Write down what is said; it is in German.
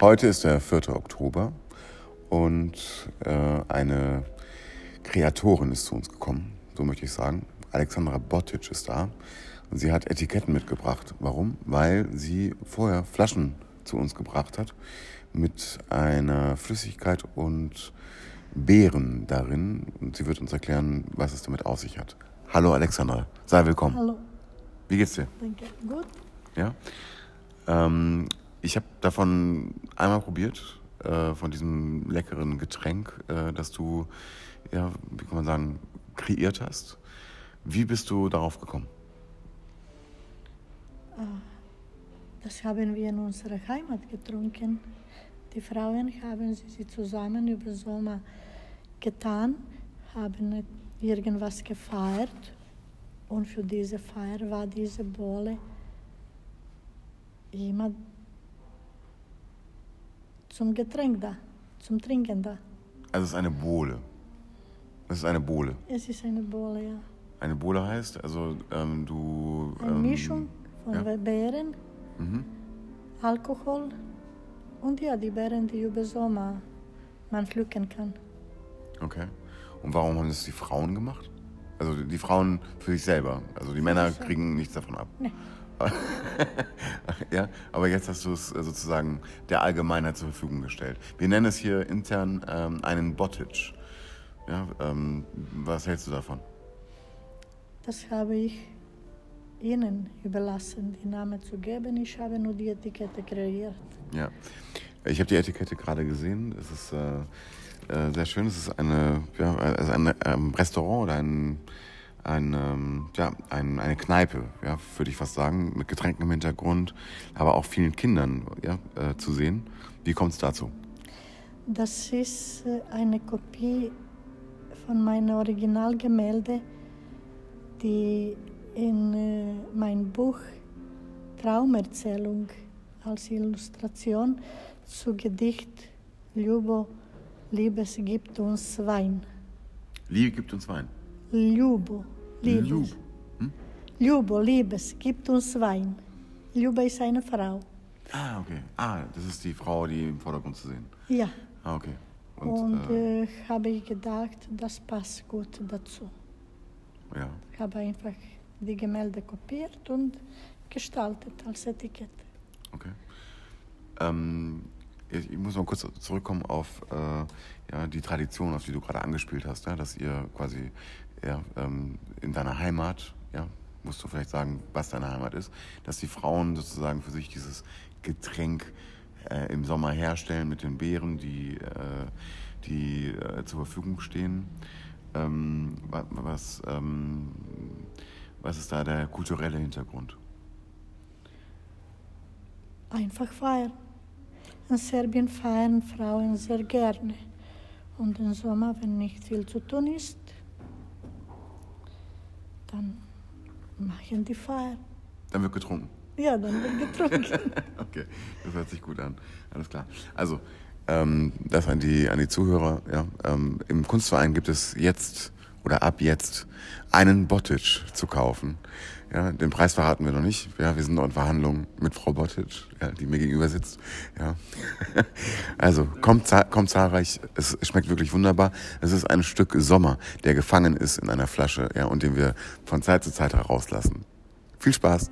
Heute ist der 4. Oktober und äh, eine Kreatorin ist zu uns gekommen, so möchte ich sagen. Alexandra Botic ist da und sie hat Etiketten mitgebracht. Warum? Weil sie vorher Flaschen zu uns gebracht hat mit einer Flüssigkeit und Beeren darin und sie wird uns erklären, was es damit auf sich hat. Hallo Alexandra, sei willkommen. Hallo, Wie geht's dir? danke. Gut? Ja. Ähm, ich habe davon einmal probiert, äh, von diesem leckeren Getränk, äh, das du, ja, wie kann man sagen, kreiert hast. Wie bist du darauf gekommen? Das haben wir in unserer Heimat getrunken. Die Frauen haben sie zusammen über Sommer getan, haben irgendwas gefeiert und für diese Feier war diese Bohle immer zum Getränk da, zum Trinken da. Also es ist eine Bohle. Es ist eine Bohle. Es ist eine Bohle, ja. Eine Bohle heißt, also ähm, du... Eine ähm, Mischung von ja. Beeren, Mhm. Alkohol und ja, die Beeren, die über Sommer man pflücken kann. Okay. Und warum haben das die Frauen gemacht? Also die Frauen für sich selber. Also die Männer kriegen nichts davon ab. Nee. ja, aber jetzt hast du es äh, sozusagen der Allgemeinheit zur Verfügung gestellt. Wir nennen es hier intern ähm, einen Bottage. Ja, ähm, was hältst du davon? Das habe ich Ihnen überlassen, die Namen zu geben. Ich habe nur die Etikette kreiert. Ja, ich habe die Etikette gerade gesehen. Es ist äh, äh, sehr schön. Es ist eine, ja, also ein ähm, Restaurant oder ein, ein, ähm, ja, ein, eine Kneipe, ja, würde ich fast sagen, mit Getränken im Hintergrund, aber auch vielen Kindern ja, äh, zu sehen. Wie kommt es dazu? Das ist äh, eine Kopie von meinem Originalgemälde, die in äh, mein Buch Traumerzählung als Illustration zu Gedicht Ljubo, Liebes gibt uns Wein. Liebe gibt uns Wein. Ljubo, Liebes. Ljub. Hm? Ljubo, Liebes, gibt uns Wein. Ljuba ist eine Frau. Ah, okay. Ah, das ist die Frau, die im Vordergrund zu sehen. Ja, Ah, okay. und, äh, äh, habe ich gedacht, das passt gut dazu. ja. Ich habe einfach die Gemälde kopiert und gestaltet als Etikette. Okay. Ähm, ich, muss mal kurz zurückkommen auf äh, ja, die Tradition, auf die du gerade angespielt hast, ja, dass ihr quasi ja, ähm, in deiner Heimat, ja, musst du vielleicht sagen, was deine Heimat ist, dass die Frauen sozusagen für sich dieses Getränk äh, im Sommer herstellen mit den Beeren, die, äh, die äh, zur Verfügung stehen. Ähm, wa- was, ähm, was ist da der kulturelle Hintergrund? Einfach feiern. In Serbien feiern Frauen sehr gerne. Und im Sommer, wenn nicht viel zu tun ist, dann machen die Feier. Dann wird getrunken. Ja, dann wird getrunken. Okay, das hört sich gut an. Alles klar. Also, ähm, das an die, an die Zuhörer. Ja, ähm, Im Kunstverein gibt es jetzt oder ab jetzt einen Bottage zu kaufen. Ja, den Preis verraten wir noch nicht. Ja, wir sind noch in Verhandlungen mit Frau Bottage, ja, die mir gegenüber sitzt. Ja. Also kommt, kommt zahlreich. Es schmeckt wirklich wunderbar. Es ist ein Stück Sommer, der gefangen ist in einer Flasche, ja, und den wir von Zeit zu Zeit herauslassen. Viel Spaß.